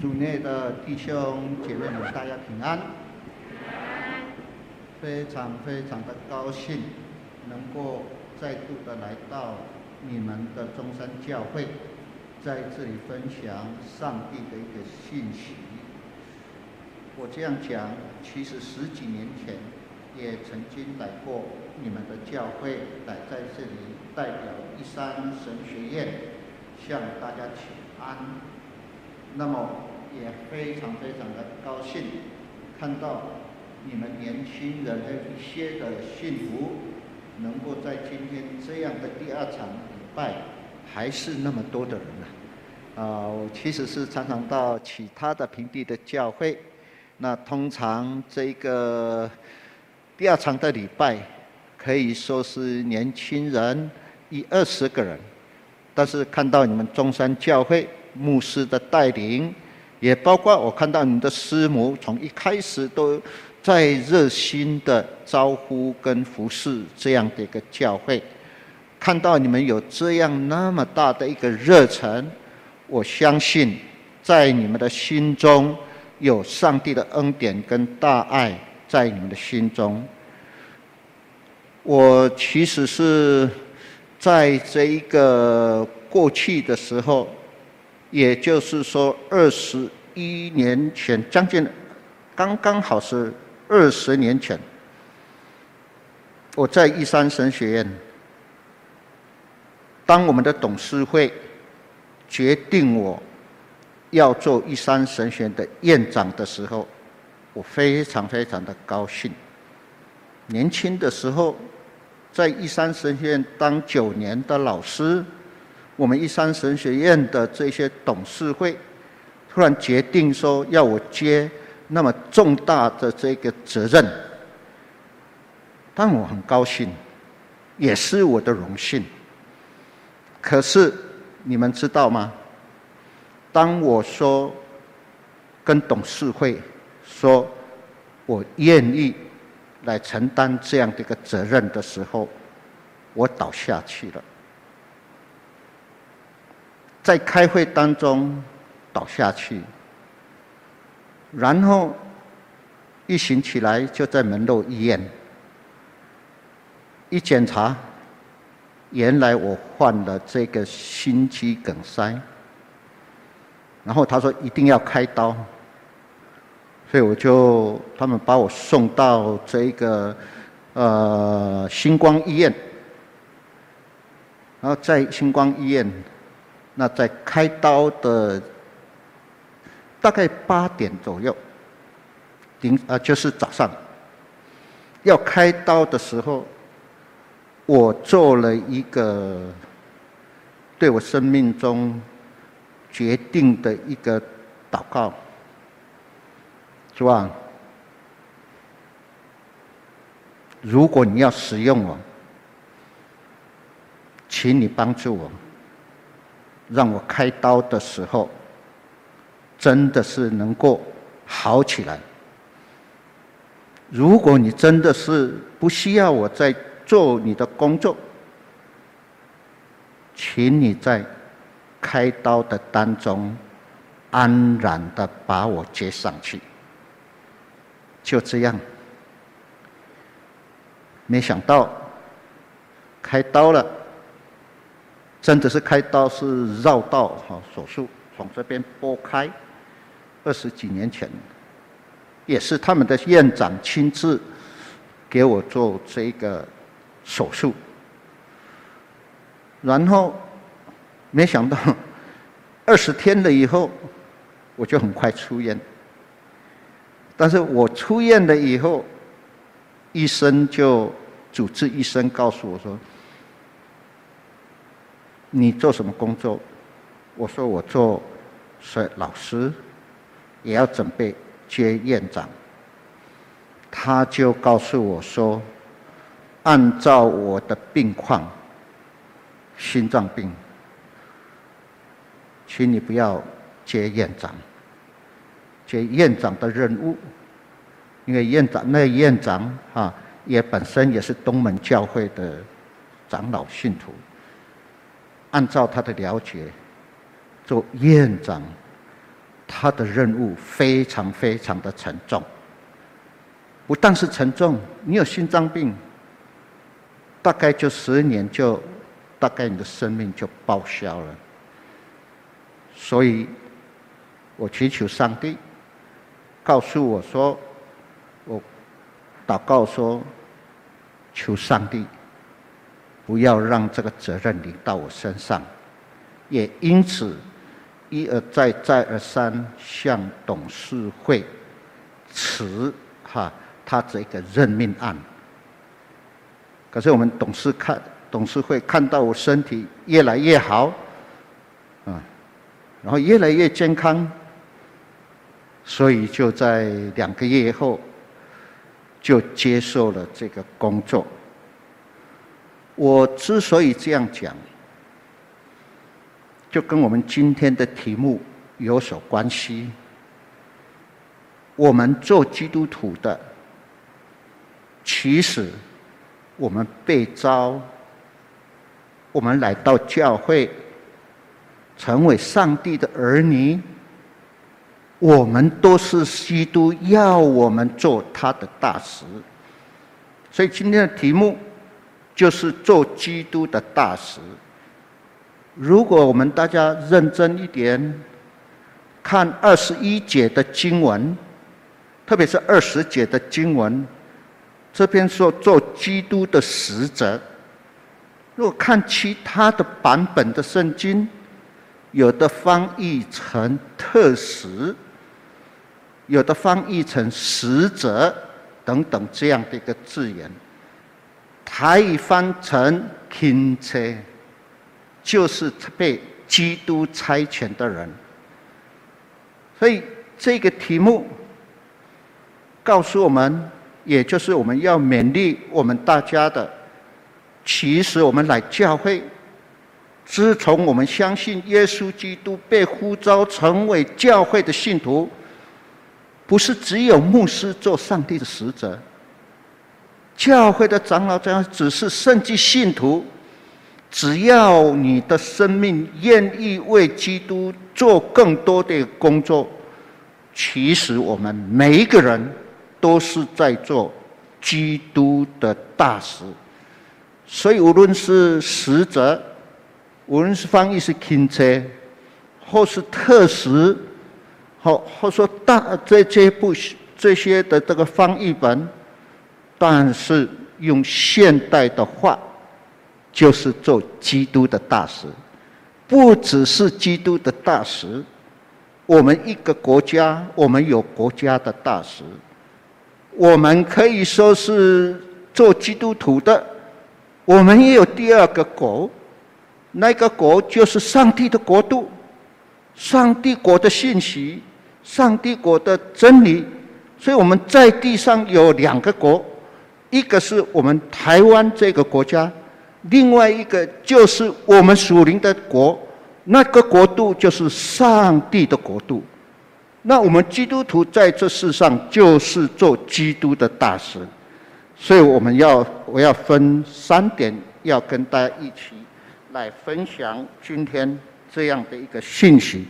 主内的弟兄姐妹们，大家平安。非常非常的高兴，能够再度的来到你们的中山教会，在这里分享上帝的一个信息。我这样讲，其实十几年前也曾经来过你们的教会，来在这里代表一三神学院向大家请安。那么也非常非常的高兴看到。你们年轻人还有一些的信徒，能够在今天这样的第二场礼拜，还是那么多的人、啊？啊、我其实是常常到其他的平地的教会，那通常这个第二场的礼拜，可以说是年轻人一二十个人，但是看到你们中山教会牧师的带领，也包括我看到你的师母从一开始都。在热心的招呼跟服侍这样的一个教会，看到你们有这样那么大的一个热忱，我相信在你们的心中有上帝的恩典跟大爱在你们的心中。我其实是在这一个过去的时候，也就是说二十一年前，将近刚刚好是。二十年前，我在一山神学院，当我们的董事会决定我要做一山神学院的院长的时候，我非常非常的高兴。年轻的时候，在一山神学院当九年的老师，我们一三神学院的这些董事会突然决定说要我接。那么重大的这个责任，但我很高兴，也是我的荣幸。可是你们知道吗？当我说跟董事会说我愿意来承担这样的一个责任的时候，我倒下去了，在开会当中倒下去。然后一醒起来就在门诺医院，一检查，原来我患了这个心肌梗塞。然后他说一定要开刀，所以我就他们把我送到这个呃星光医院，然后在星光医院，那在开刀的。大概八点左右，顶啊，就是早上要开刀的时候，我做了一个对我生命中决定的一个祷告，是吧？如果你要使用我，请你帮助我，让我开刀的时候。真的是能够好起来。如果你真的是不需要我在做你的工作，请你在开刀的当中安然的把我接上去。就这样，没想到开刀了，真的是开刀是绕道哈手术，从这边剥开。二十几年前，也是他们的院长亲自给我做这个手术，然后没想到二十天了以后，我就很快出院。但是我出院了以后，医生就主治医生告诉我说：“你做什么工作？”我说：“我做是老师。”也要准备接院长，他就告诉我说：“按照我的病况，心脏病，请你不要接院长，接院长的任务，因为院长那院长啊，也本身也是东门教会的长老信徒，按照他的了解，做院长。”他的任务非常非常的沉重。不但是沉重，你有心脏病，大概就十年就，大概你的生命就报销了。所以，我祈求上帝告诉我说，我祷告说，求上帝不要让这个责任临到我身上，也因此。一而再，再而三向董事会辞哈他这个任命案。可是我们董事看董事会看到我身体越来越好，啊，然后越来越健康，所以就在两个月后就接受了这个工作。我之所以这样讲。就跟我们今天的题目有所关系。我们做基督徒的，其实我们被召，我们来到教会，成为上帝的儿女，我们都是基督要我们做他的大使。所以今天的题目就是做基督的大使。如果我们大家认真一点，看二十一节的经文，特别是二十节的经文，这边说做基督的使者。如果看其他的版本的圣经，有的翻译成特使，有的翻译成使者等等这样的一个字眼，台语翻成钦差。就是被基督差遣的人，所以这个题目告诉我们，也就是我们要勉励我们大家的。其实我们来教会，自从我们相信耶稣基督，被呼召成为教会的信徒，不是只有牧师做上帝的使者，教会的长老这样只是圣经信徒。只要你的生命愿意为基督做更多的工作，其实我们每一个人都是在做基督的大使。所以无论是使者，无论是翻译是钦差，或是特使，或或说大这这部这些的这个翻译本，但是用现代的话。就是做基督的大使，不只是基督的大使，我们一个国家，我们有国家的大使，我们可以说是做基督徒的，我们也有第二个国，那个国就是上帝的国度，上帝国的信息，上帝国的真理，所以我们在地上有两个国，一个是我们台湾这个国家。另外一个就是我们属灵的国，那个国度就是上帝的国度。那我们基督徒在这世上就是做基督的大使，所以我们要我要分三点，要跟大家一起来分享今天这样的一个信息。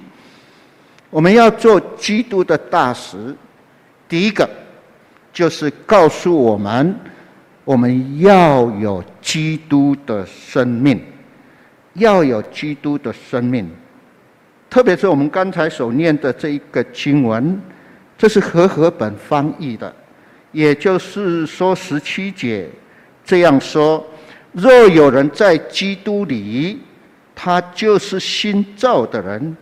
我们要做基督的大使，第一个就是告诉我们。我们要有基督的生命，要有基督的生命。特别是我们刚才所念的这一个经文，这是和合本翻译的，也就是说十七节这样说：若有人在基督里，他就是新造的人，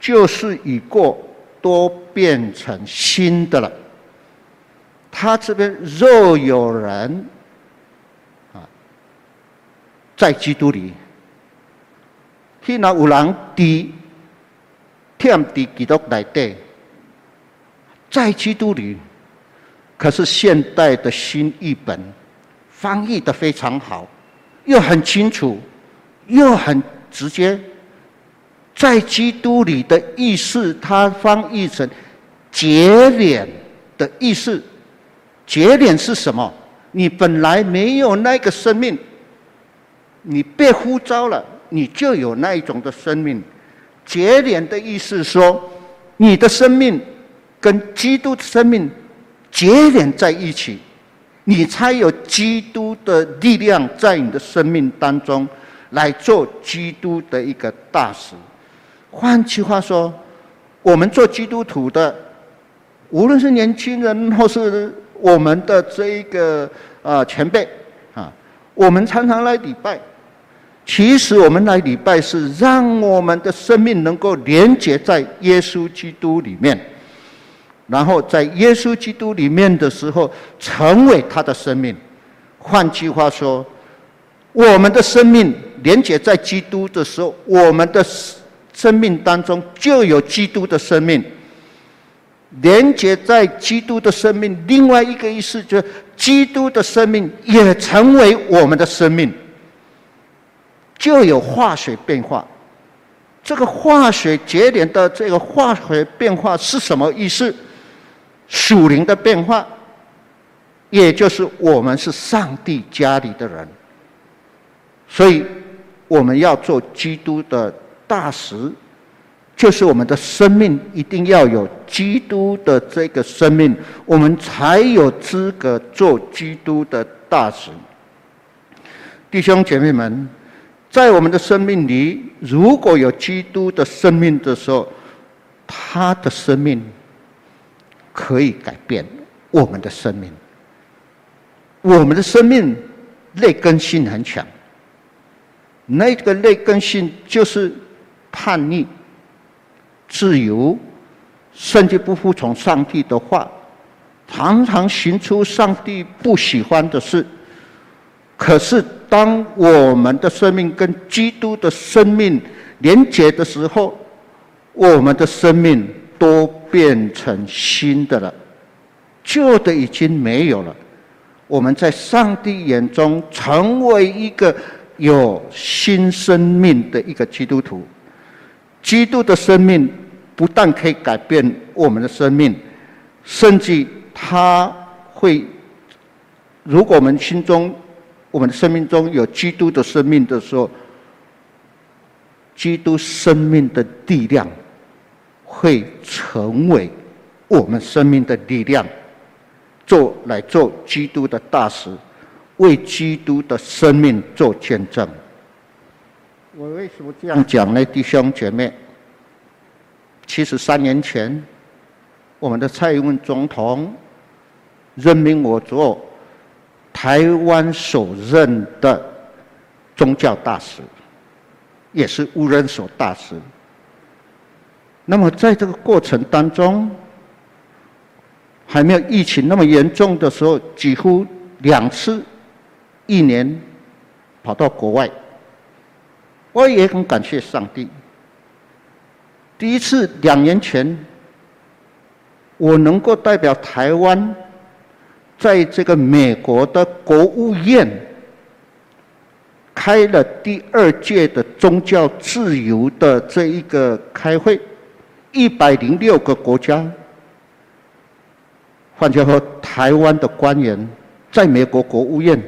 就是已过，都变成新的了。他这边若有人。啊在基督里，听那有人的天地基督来对，在基督里，可是现代的新译本翻译的非常好，又很清楚，又很直接。在基督里的意思，它翻译成结连的意思。结连是什么？你本来没有那个生命。你被呼召了，你就有那一种的生命。结连的意思说，你的生命跟基督的生命结连在一起，你才有基督的力量在你的生命当中来做基督的一个大使。换句话说，我们做基督徒的，无论是年轻人或是我们的这一个啊前辈啊，我们常常来礼拜。其实我们来礼拜是让我们的生命能够连接在耶稣基督里面，然后在耶稣基督里面的时候，成为他的生命。换句话说，我们的生命连接在基督的时候，我们的生命当中就有基督的生命。连接在基督的生命，另外一个意思就是，基督的生命也成为我们的生命。就有化学变化，这个化学节点的这个化学变化是什么意思？属灵的变化，也就是我们是上帝家里的人，所以我们要做基督的大使，就是我们的生命一定要有基督的这个生命，我们才有资格做基督的大使。弟兄姐妹们。在我们的生命里，如果有基督的生命的时候，他的生命可以改变我们的生命。我们的生命劣根性很强，那个劣根性就是叛逆、自由，甚至不服从上帝的话，常常行出上帝不喜欢的事。可是。当我们的生命跟基督的生命连结的时候，我们的生命都变成新的了，旧的已经没有了。我们在上帝眼中成为一个有新生命的一个基督徒。基督的生命不但可以改变我们的生命，甚至他会，如果我们心中。我们的生命中有基督的生命的时候，基督生命的力量会成为我们生命的力量，做来做基督的大使，为基督的生命做见证。我为什么这样讲呢？弟兄姐妹，其实三年前，我们的蔡英文总统任命我做。台湾首任的宗教大使，也是无人所大使。那么在这个过程当中，还没有疫情那么严重的时候，几乎两次，一年跑到国外，我也很感谢上帝。第一次两年前，我能够代表台湾。在这个美国的国务院开了第二届的宗教自由的这一个开会，一百零六个国家，换句话说，台湾的官员在美国国务院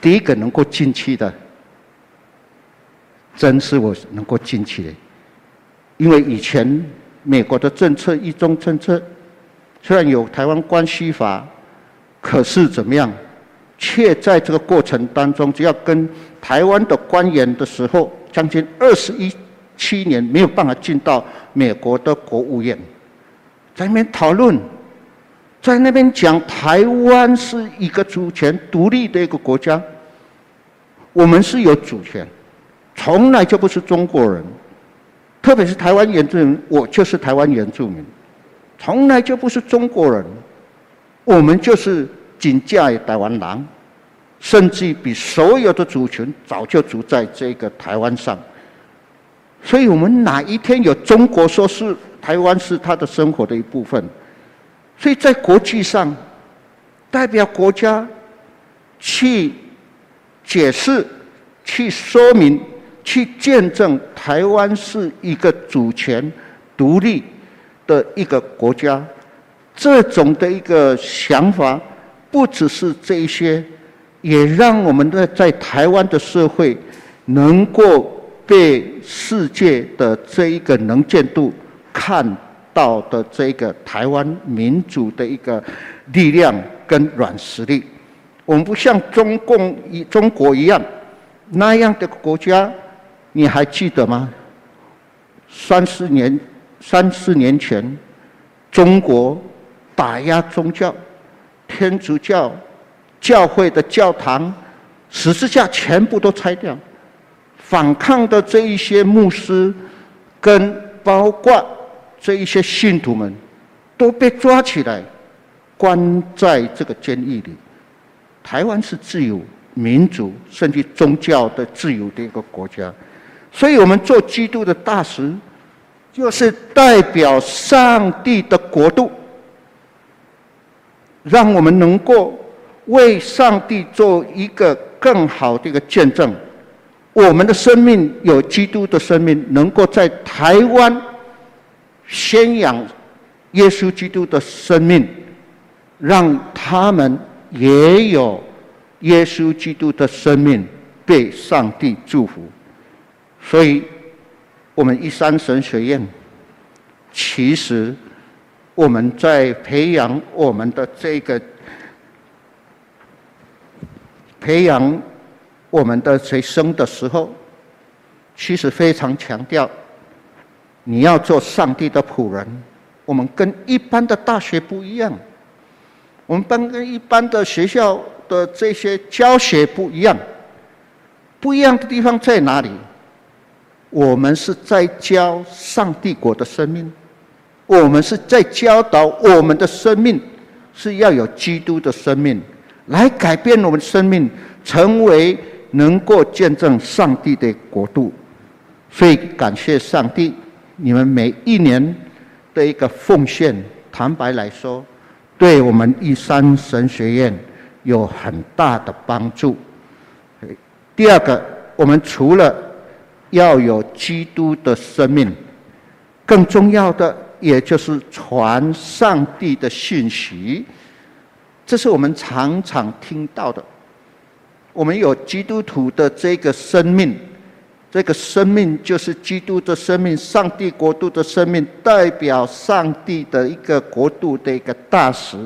第一个能够进去的，真是我能够进去的，因为以前美国的政策一中政策。虽然有台湾关系法，可是怎么样，却在这个过程当中，只要跟台湾的官员的时候，将近二十一七年没有办法进到美国的国务院，在那边讨论，在那边讲台湾是一个主权独立的一个国家，我们是有主权，从来就不是中国人，特别是台湾原住民，我就是台湾原住民。从来就不是中国人，我们就是仅嫁于台湾人，甚至比所有的族群早就住在这个台湾上。所以我们哪一天有中国说是台湾是他的生活的一部分，所以在国际上代表国家去解释、去说明、去见证台湾是一个主权独立。的一个国家，这种的一个想法，不只是这一些，也让我们的在台湾的社会，能够被世界的这一个能见度看到的这个台湾民主的一个力量跟软实力。我们不像中共一中国一样那样的国家，你还记得吗？三四年、三四年前，中国打压宗教，天主教教会的教堂、十字架全部都拆掉，反抗的这一些牧师跟包括这一些信徒们，都被抓起来，关在这个监狱里。台湾是自由、民主，甚至宗教的自由的一个国家，所以我们做基督的大使，就是代表上帝的国度，让我们能够为上帝做一个更好的一个见证。我们的生命有基督的生命，能够在台湾宣扬耶稣基督的生命，让他们。也有耶稣基督的生命被上帝祝福，所以，我们一三神学院，其实我们在培养我们的这个培养我们的学生的时候，其实非常强调，你要做上帝的仆人。我们跟一般的大学不一样。我们班跟一般的学校的这些教学不一样，不一样的地方在哪里？我们是在教上帝国的生命，我们是在教导我们的生命是要有基督的生命来改变我们生命，成为能够见证上帝的国度。所以感谢上帝，你们每一年的一个奉献，坦白来说。对我们一三神学院有很大的帮助。第二个，我们除了要有基督的生命，更重要的也就是传上帝的信息。这是我们常常听到的。我们有基督徒的这个生命。这个生命就是基督的生命，上帝国度的生命，代表上帝的一个国度的一个大使。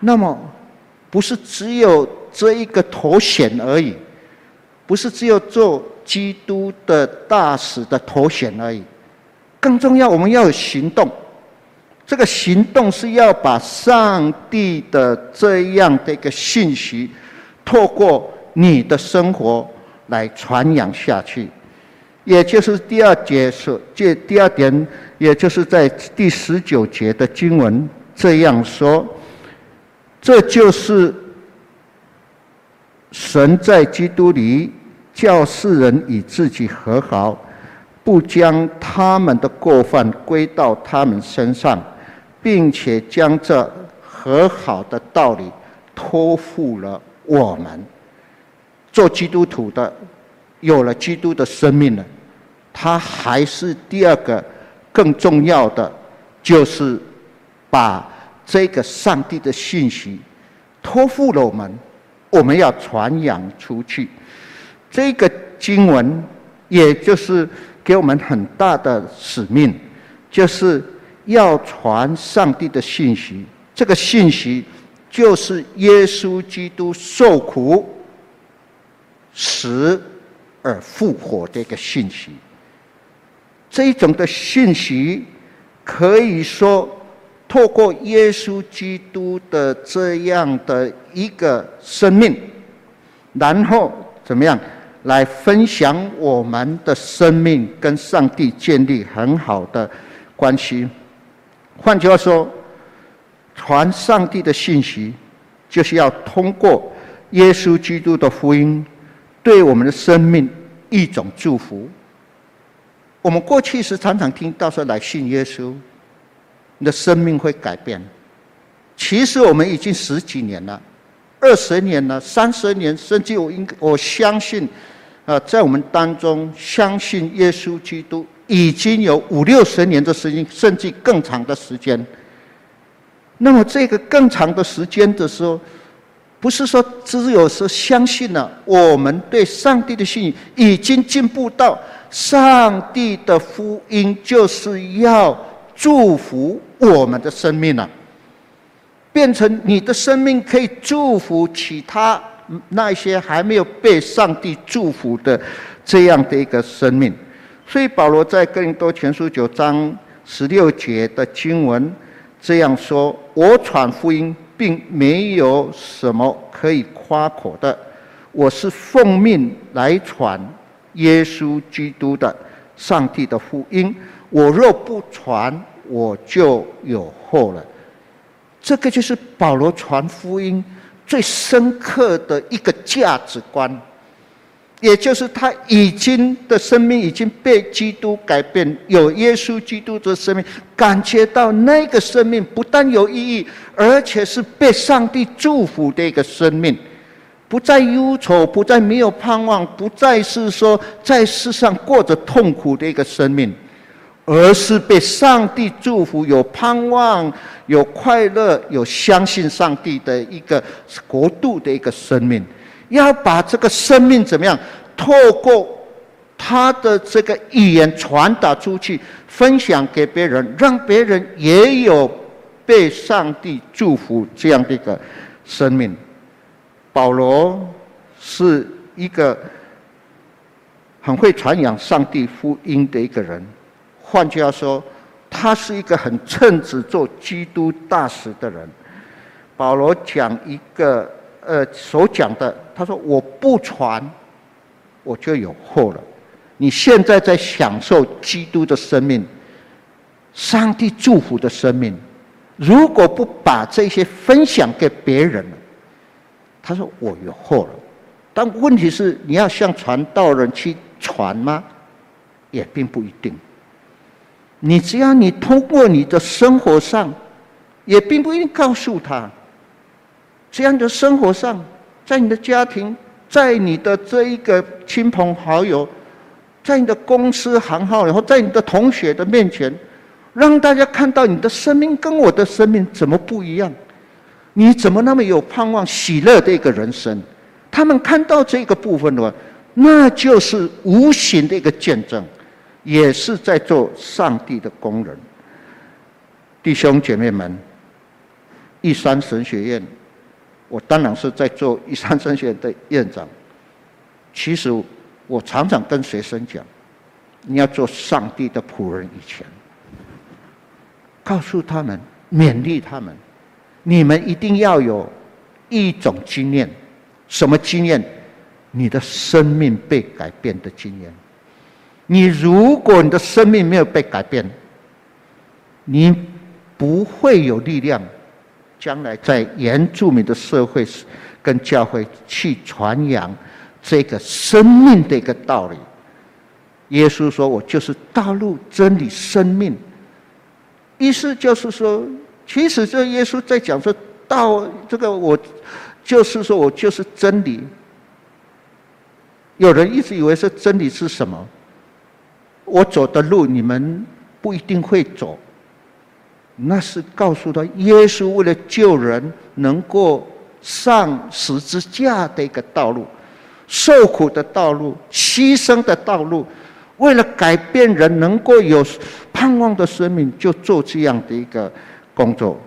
那么，不是只有这一个头衔而已，不是只有做基督的大使的头衔而已。更重要，我们要有行动。这个行动是要把上帝的这样的一个信息，透过你的生活。来传扬下去，也就是第二节说，这第二点，也就是在第十九节的经文这样说：这就是神在基督里叫世人与自己和好，不将他们的过犯归到他们身上，并且将这和好的道理托付了我们。做基督徒的，有了基督的生命了，他还是第二个更重要的，就是把这个上帝的信息托付了我们，我们要传扬出去。这个经文也就是给我们很大的使命，就是要传上帝的信息。这个信息就是耶稣基督受苦。死而复活的一个信息，这种的信息可以说透过耶稣基督的这样的一个生命，然后怎么样来分享我们的生命，跟上帝建立很好的关系。换句话说，传上帝的信息，就是要通过耶稣基督的福音。对我们的生命一种祝福。我们过去是常常听到说，来信耶稣，你的生命会改变。其实我们已经十几年了，二十年了，三十年，甚至我应我相信，啊，在我们当中相信耶稣基督已经有五六十年的时间，甚至更长的时间。那么这个更长的时间的时候，不是说只有说相信了，我们对上帝的信已经进步到上帝的福音就是要祝福我们的生命了，变成你的生命可以祝福其他那些还没有被上帝祝福的这样的一个生命。所以保罗在哥林多前书九章十六节的经文这样说：“我传福音。”并没有什么可以夸口的，我是奉命来传耶稣基督的上帝的福音。我若不传，我就有祸了。这个就是保罗传福音最深刻的一个价值观。也就是他已经的生命已经被基督改变，有耶稣基督的生命，感觉到那个生命不但有意义，而且是被上帝祝福的一个生命，不再忧愁，不再没有盼望，不再是说在世上过着痛苦的一个生命，而是被上帝祝福，有盼望，有快乐，有相信上帝的一个国度的一个生命。要把这个生命怎么样？透过他的这个语言传达出去，分享给别人，让别人也有被上帝祝福这样的一个生命。保罗是一个很会传扬上帝福音的一个人。换句话说，他是一个很称职做基督大使的人。保罗讲一个。呃，所讲的，他说：“我不传，我就有祸了。你现在在享受基督的生命，上帝祝福的生命，如果不把这些分享给别人，他说我有祸了。但问题是，你要向传道人去传吗？也并不一定。你只要你通过你的生活上，也并不一定告诉他。”这样的生活上，在你的家庭，在你的这一个亲朋好友，在你的公司行号，然后在你的同学的面前，让大家看到你的生命跟我的生命怎么不一样？你怎么那么有盼望、喜乐的一个人生？他们看到这个部分的话，那就是无形的一个见证，也是在做上帝的工人。弟兄姐妹们，一三神学院。我当然是在做一三神学院的院长。其实我常常跟学生讲，你要做上帝的仆人以前，告诉他们，勉励他们，你们一定要有一种经验，什么经验？你的生命被改变的经验。你如果你的生命没有被改变，你不会有力量。将来在原住民的社会跟教会去传扬这个生命的一个道理。耶稣说：“我就是道路、真理、生命。”意思就是说，其实这耶稣在讲说道，这个我就是说我就是真理。有人一直以为是真理是什么？我走的路你们不一定会走。那是告诉他，耶稣为了救人，能够上十字架的一个道路，受苦的道路，牺牲的道路，为了改变人，能够有盼望的生命，就做这样的一个工作。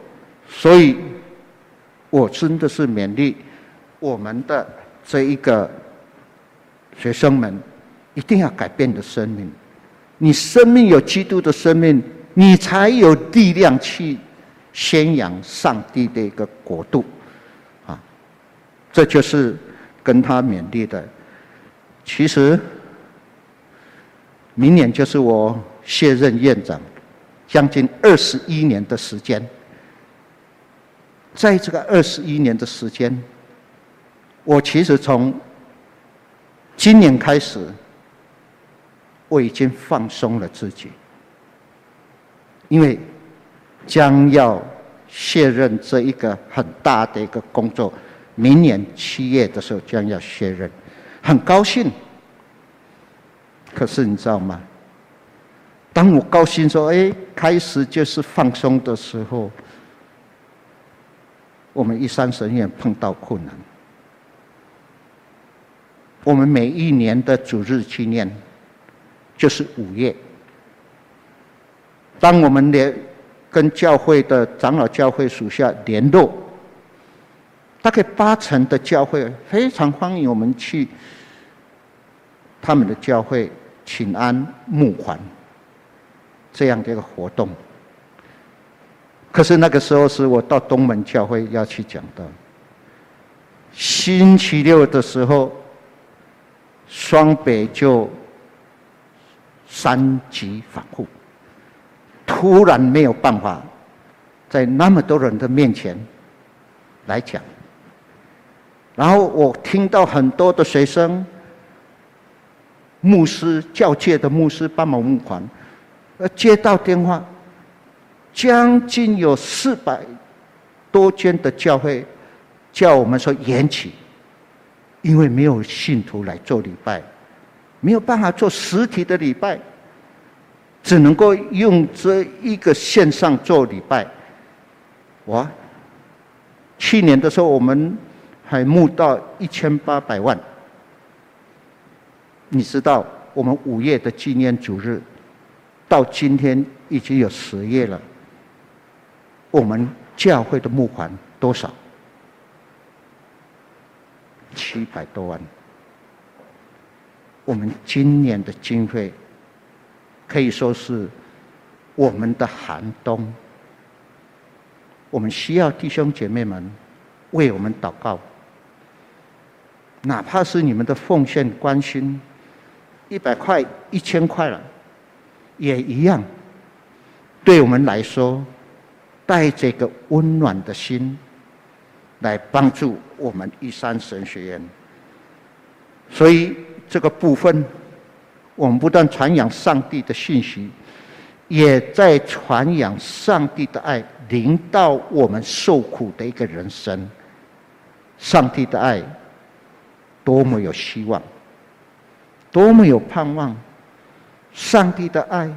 所以，我真的是勉励我们的这一个学生们，一定要改变的生命。你生命有基督的生命。你才有力量去宣扬上帝的一个国度，啊，这就是跟他勉励的。其实，明年就是我卸任院长，将近二十一年的时间。在这个二十一年的时间，我其实从今年开始，我已经放松了自己。因为将要卸任这一个很大的一个工作，明年七月的时候将要卸任，很高兴。可是你知道吗？当我高兴说“哎，开始就是放松”的时候，我们一山神院碰到困难。我们每一年的主日纪念就是五月。当我们联跟教会的长老教会属下联络，大概八成的教会非常欢迎我们去他们的教会请安募款这样的一个活动。可是那个时候是我到东门教会要去讲的，星期六的时候，双北就三级防护，突然没有办法在那么多人的面前来讲，然后我听到很多的学生、牧师、教界的牧师帮忙募款，呃，接到电话。将近有四百多间的教会叫我们说延期，因为没有信徒来做礼拜，没有办法做实体的礼拜，只能够用这一个线上做礼拜。哇！去年的时候我们还募到一千八百万，你知道我们五月的纪念主日到今天已经有十月了。我们教会的募款多少？七百多万。我们今年的经费可以说是我们的寒冬。我们需要弟兄姐妹们为我们祷告，哪怕是你们的奉献关心，一百块、一千块了，也一样，对我们来说。带着一个温暖的心，来帮助我们一山神学院。所以这个部分，我们不断传扬上帝的信息，也在传扬上帝的爱，临到我们受苦的一个人生。上帝的爱多么有希望，多么有盼望！上帝的爱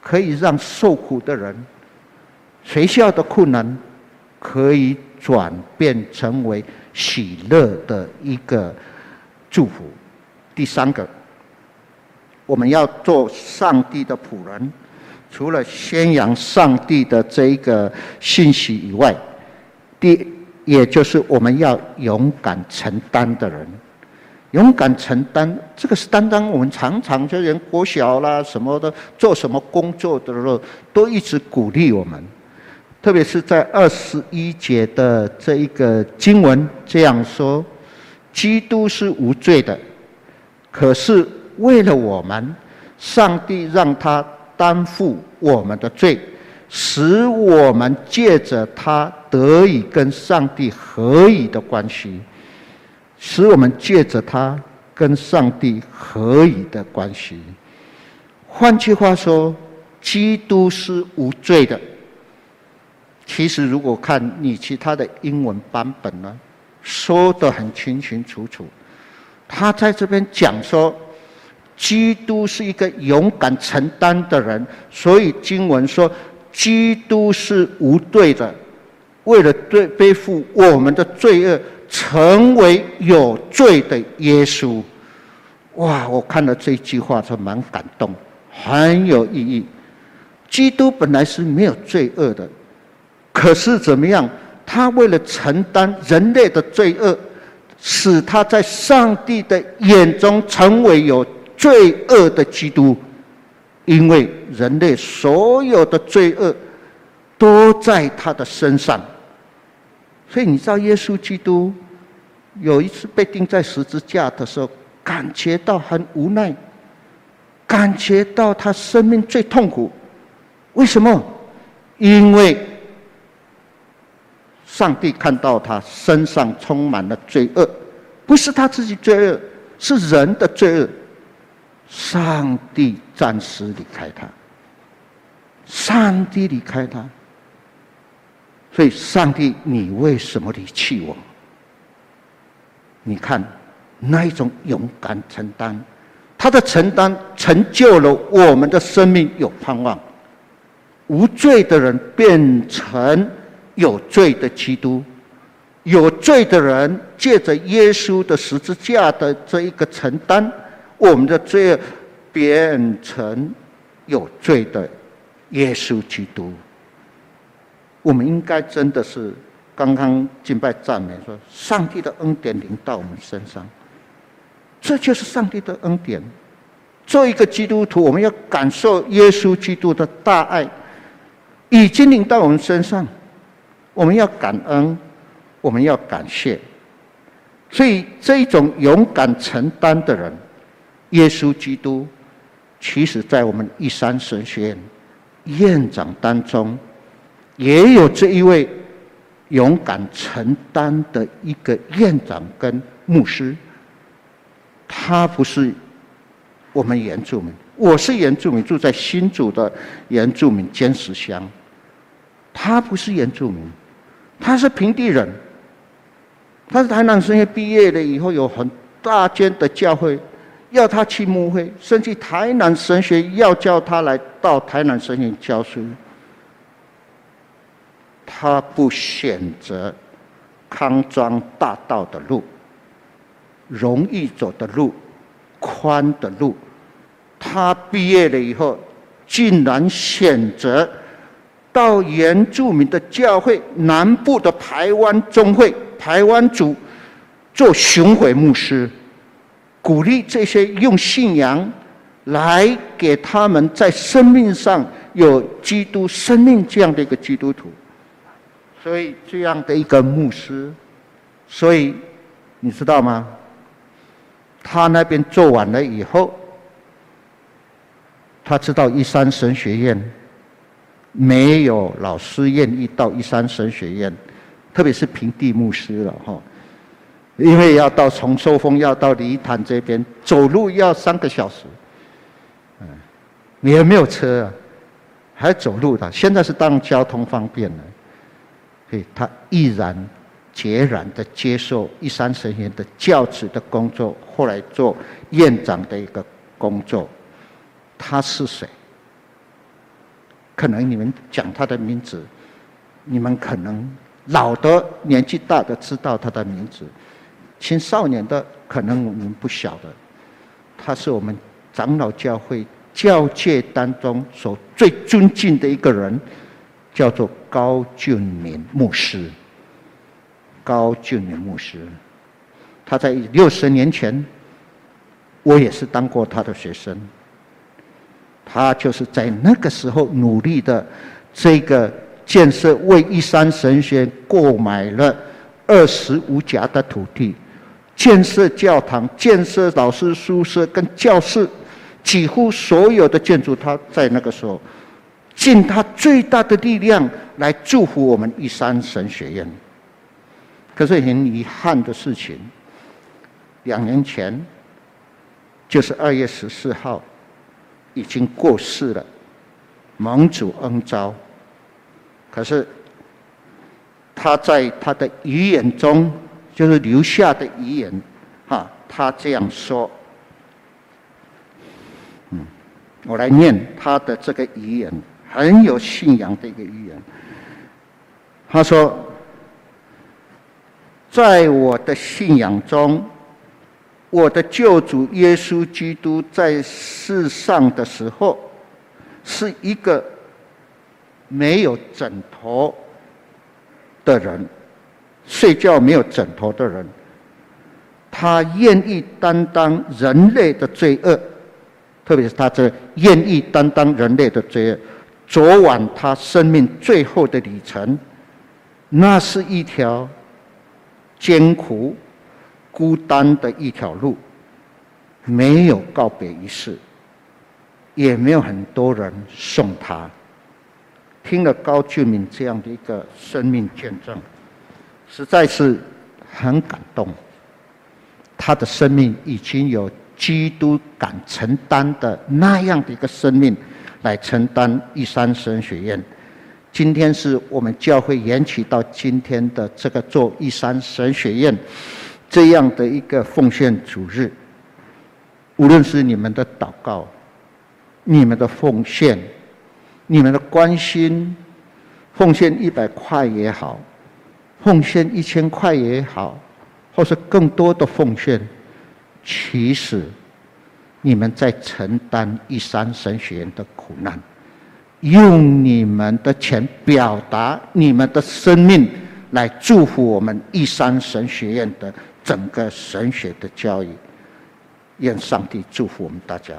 可以让受苦的人。学校的困难可以转变成为喜乐的一个祝福。第三个，我们要做上帝的仆人，除了宣扬上帝的这一个信息以外，第也就是我们要勇敢承担的人。勇敢承担，这个是担当。我们常常就人国小啦什么的，做什么工作的时候，都一直鼓励我们。特别是在二十一节的这一个经文这样说：“基督是无罪的，可是为了我们，上帝让他担负我们的罪，使我们借着他得以跟上帝合一的关系，使我们借着他跟上帝合一的关系。换句话说，基督是无罪的。”其实，如果看你其他的英文版本呢，说得很清清楚楚。他在这边讲说，基督是一个勇敢承担的人，所以经文说，基督是无罪的，为了对背负我们的罪恶，成为有罪的耶稣。哇！我看了这句话，就蛮感动，很有意义。基督本来是没有罪恶的。可是怎么样？他为了承担人类的罪恶，使他在上帝的眼中成为有罪恶的基督，因为人类所有的罪恶都在他的身上。所以你知道，耶稣基督有一次被钉在十字架的时候，感觉到很无奈，感觉到他生命最痛苦。为什么？因为。上帝看到他身上充满了罪恶，不是他自己罪恶，是人的罪恶。上帝暂时离开他，上帝离开他，所以上帝，你为什么离弃我？你看那一种勇敢承担，他的承担成就了我们的生命有盼望，无罪的人变成。有罪的基督，有罪的人借着耶稣的十字架的这一个承担，我们的罪变成有罪的耶稣基督。我们应该真的是刚刚敬拜赞美说，上帝的恩典临到我们身上，这就是上帝的恩典。做一个基督徒，我们要感受耶稣基督的大爱，已经临到我们身上，我们要感恩，我们要感谢。所以这种勇敢承担的人，耶稣基督，其实在我们一山神学院院长当中。也有这一位勇敢承担的一个院长跟牧师，他不是我们原住民，我是原住民，住在新竹的原住民尖石乡。他不是原住民，他是平地人。他是台南神学毕业了以后，有很大间的教会要他去牧会，甚至台南神学要叫他来到台南神学教书。他不选择康庄大道的路，容易走的路，宽的路。他毕业了以后，竟然选择到原住民的教会南部的台湾宗会台湾族做巡回牧师，鼓励这些用信仰来给他们在生命上有基督生命这样的一个基督徒。所以这样的一个牧师，所以你知道吗？他那边做完了以后，他知道一三神学院没有老师愿意到一三神学院，特别是平地牧师了哈，因为要到崇寿丰，要到泥潭这边走路要三个小时，嗯，也没有车啊，还走路的。现在是当交通方便了。所以他毅然决然的接受一三神学院的教职的工作，后来做院长的一个工作。他是谁？可能你们讲他的名字，你们可能老的、年纪大的知道他的名字，青少年的可能我们不晓得。他是我们长老教会教界当中所最尊敬的一个人。叫做高俊明牧师。高俊明牧师，他在六十年前，我也是当过他的学生。他就是在那个时候努力的这个建设，为一山神学购买了二十五甲的土地，建设教堂，建设老师宿舍跟教室，几乎所有的建筑，他在那个时候。尽他最大的力量来祝福我们一山神学院。可是很遗憾的事情，两年前，就是二月十四号，已经过世了，蒙主恩召。可是他在他的遗言中，就是留下的遗言，哈，他这样说。嗯，我来念他的这个遗言。很有信仰的一个遗言。他说：“在我的信仰中，我的救主耶稣基督在世上的时候，是一个没有枕头的人，睡觉没有枕头的人。他愿意担当人类的罪恶，特别是他这愿意担当人类的罪恶。”昨晚他生命最后的旅程，那是一条艰苦、孤单的一条路，没有告别仪式，也没有很多人送他。听了高俊明这样的一个生命见证，实在是很感动。他的生命已经有基督敢承担的那样的一个生命。来承担一三神学院。今天是我们教会延期到今天的这个做一三神学院这样的一个奉献主日。无论是你们的祷告、你们的奉献、你们的关心，奉献一百块也好，奉献一千块也好，或是更多的奉献，其实你们在承担一三神学院的苦难，用你们的钱表达你们的生命，来祝福我们一三神学院的整个神学的教育。愿上帝祝福我们大家。